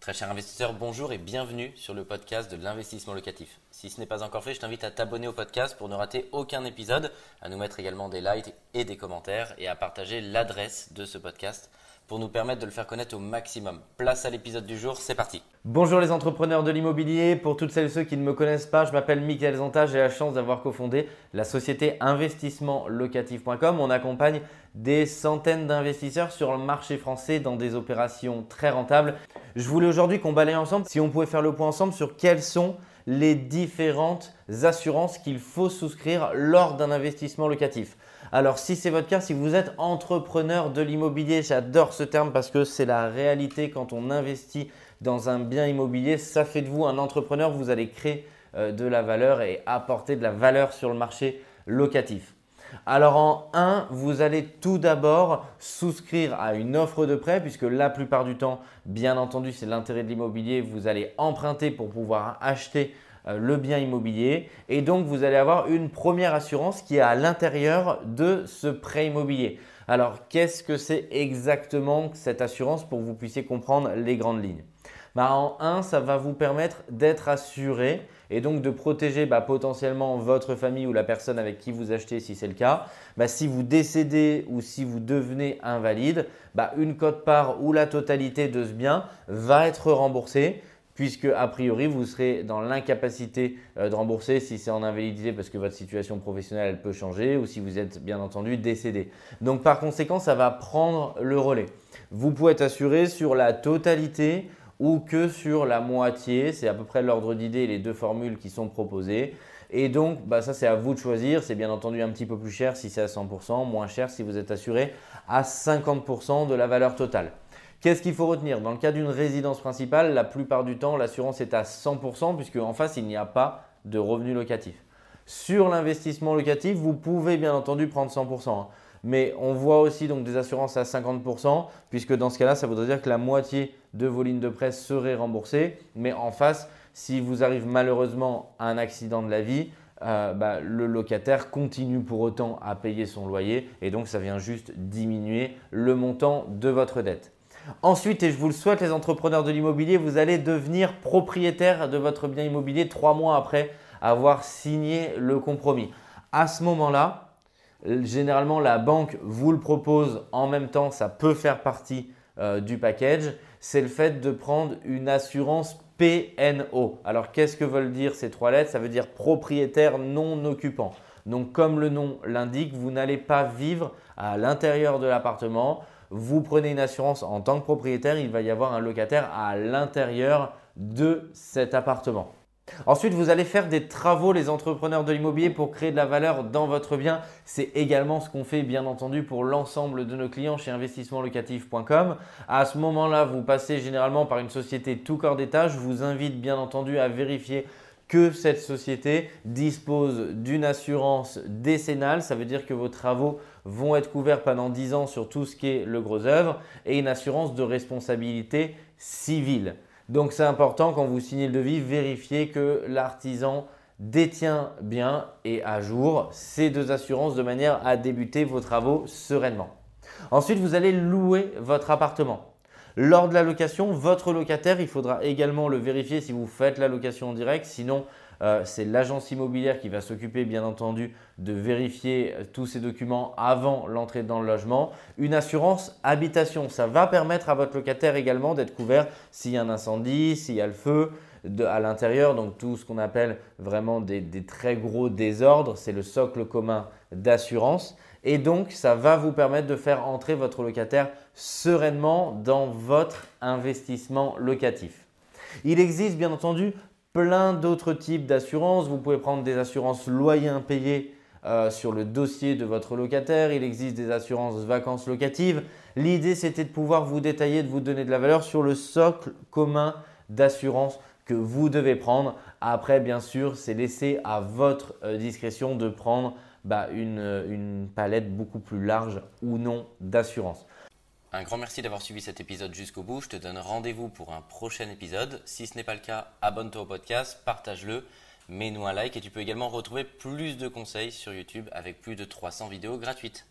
Très cher investisseur, bonjour et bienvenue sur le podcast de l'investissement locatif. Si ce n'est pas encore fait, je t'invite à t'abonner au podcast pour ne rater aucun épisode, à nous mettre également des likes et des commentaires et à partager l'adresse de ce podcast pour nous permettre de le faire connaître au maximum. Place à l'épisode du jour, c'est parti. Bonjour les entrepreneurs de l'immobilier. Pour toutes celles et ceux qui ne me connaissent pas, je m'appelle Michael Zanta. J'ai la chance d'avoir cofondé la société investissementlocatif.com. On accompagne des centaines d'investisseurs sur le marché français dans des opérations très rentables. Je voulais aujourd'hui qu'on balaye ensemble, si on pouvait faire le point ensemble sur quelles sont les différentes assurances qu'il faut souscrire lors d'un investissement locatif. Alors si c'est votre cas, si vous êtes entrepreneur de l'immobilier, j'adore ce terme parce que c'est la réalité quand on investit dans un bien immobilier, ça fait de vous un entrepreneur, vous allez créer euh, de la valeur et apporter de la valeur sur le marché locatif. Alors en 1, vous allez tout d'abord souscrire à une offre de prêt puisque la plupart du temps, bien entendu, c'est l'intérêt de l'immobilier, vous allez emprunter pour pouvoir acheter euh, le bien immobilier et donc vous allez avoir une première assurance qui est à l'intérieur de ce prêt immobilier. Alors qu'est-ce que c'est exactement cette assurance pour que vous puissiez comprendre les grandes lignes? Bah, En 1, ça va vous permettre d'être assuré et donc de protéger bah, potentiellement votre famille ou la personne avec qui vous achetez si c'est le cas. Bah, si vous décédez ou si vous devenez invalide, une cote-part ou la totalité de ce bien va être remboursée puisque a priori vous serez dans l'incapacité euh, de rembourser si c'est en invalidité parce que votre situation professionnelle elle peut changer ou si vous êtes bien entendu décédé. Donc par conséquent, ça va prendre le relais. Vous pouvez être assuré sur la totalité ou que sur la moitié. C'est à peu près l'ordre d'idée les deux formules qui sont proposées. Et donc, bah, ça c'est à vous de choisir. C'est bien entendu un petit peu plus cher si c'est à 100%, moins cher si vous êtes assuré à 50% de la valeur totale. Qu'est-ce qu'il faut retenir? Dans le cas d'une résidence principale, la plupart du temps, l'assurance est à 100% puisque en face, il n'y a pas de revenu locatif. Sur l'investissement locatif, vous pouvez bien entendu prendre 100%. Hein. Mais on voit aussi donc des assurances à 50%, puisque dans ce cas-là, ça voudrait dire que la moitié de vos lignes de presse seraient remboursées. Mais en face, si vous arrive malheureusement à un accident de la vie, euh, bah, le locataire continue pour autant à payer son loyer et donc ça vient juste diminuer le montant de votre dette. Ensuite, et je vous le souhaite les entrepreneurs de l'immobilier, vous allez devenir propriétaire de votre bien immobilier trois mois après avoir signé le compromis. À ce moment-là, généralement la banque vous le propose en même temps, ça peut faire partie euh, du package, c'est le fait de prendre une assurance PNO. Alors qu'est-ce que veulent dire ces trois lettres? Ça veut dire propriétaire non occupant. Donc comme le nom l'indique, vous n'allez pas vivre à l'intérieur de l'appartement, vous prenez une assurance en tant que propriétaire, il va y avoir un locataire à l'intérieur de cet appartement. Ensuite, vous allez faire des travaux, les entrepreneurs de l'immobilier, pour créer de la valeur dans votre bien. C'est également ce qu'on fait, bien entendu, pour l'ensemble de nos clients chez investissementlocatif.com. À ce moment-là, vous passez généralement par une société tout corps d'État. Je vous invite, bien entendu, à vérifier que cette société dispose d'une assurance décennale. Ça veut dire que vos travaux vont être couverts pendant 10 ans sur tout ce qui est le gros œuvre et une assurance de responsabilité civile. Donc c'est important quand vous signez le devis, vérifiez que l'artisan détient bien et à jour ces deux assurances de manière à débuter vos travaux sereinement. Ensuite, vous allez louer votre appartement. Lors de la location, votre locataire, il faudra également le vérifier si vous faites la location en direct. Sinon, euh, c'est l'agence immobilière qui va s'occuper, bien entendu, de vérifier euh, tous ces documents avant l'entrée dans le logement. Une assurance habitation, ça va permettre à votre locataire également d'être couvert s'il y a un incendie, s'il y a le feu. à l'intérieur, donc tout ce qu'on appelle vraiment des très gros désordres, c'est le socle commun d'assurance. Et donc, ça va vous permettre de faire entrer votre locataire sereinement dans votre investissement locatif. Il existe bien entendu plein d'autres types d'assurances. Vous pouvez prendre des assurances loyers impayés euh, sur le dossier de votre locataire. Il existe des assurances vacances locatives. L'idée, c'était de pouvoir vous détailler, de vous donner de la valeur sur le socle commun d'assurance que vous devez prendre. Après, bien sûr, c'est laissé à votre euh, discrétion de prendre bah, une, palette beaucoup plus large ou non d'assurance. Un grand merci d'avoir suivi cet épisode jusqu'au bout. Je te donne rendez-vous pour un prochain épisode. Si ce n'est pas le cas, abonne-toi au podcast, partage-le, mets-nous un like et tu peux également retrouver plus de conseils sur YouTube avec plus de 300 vidéos gratuites.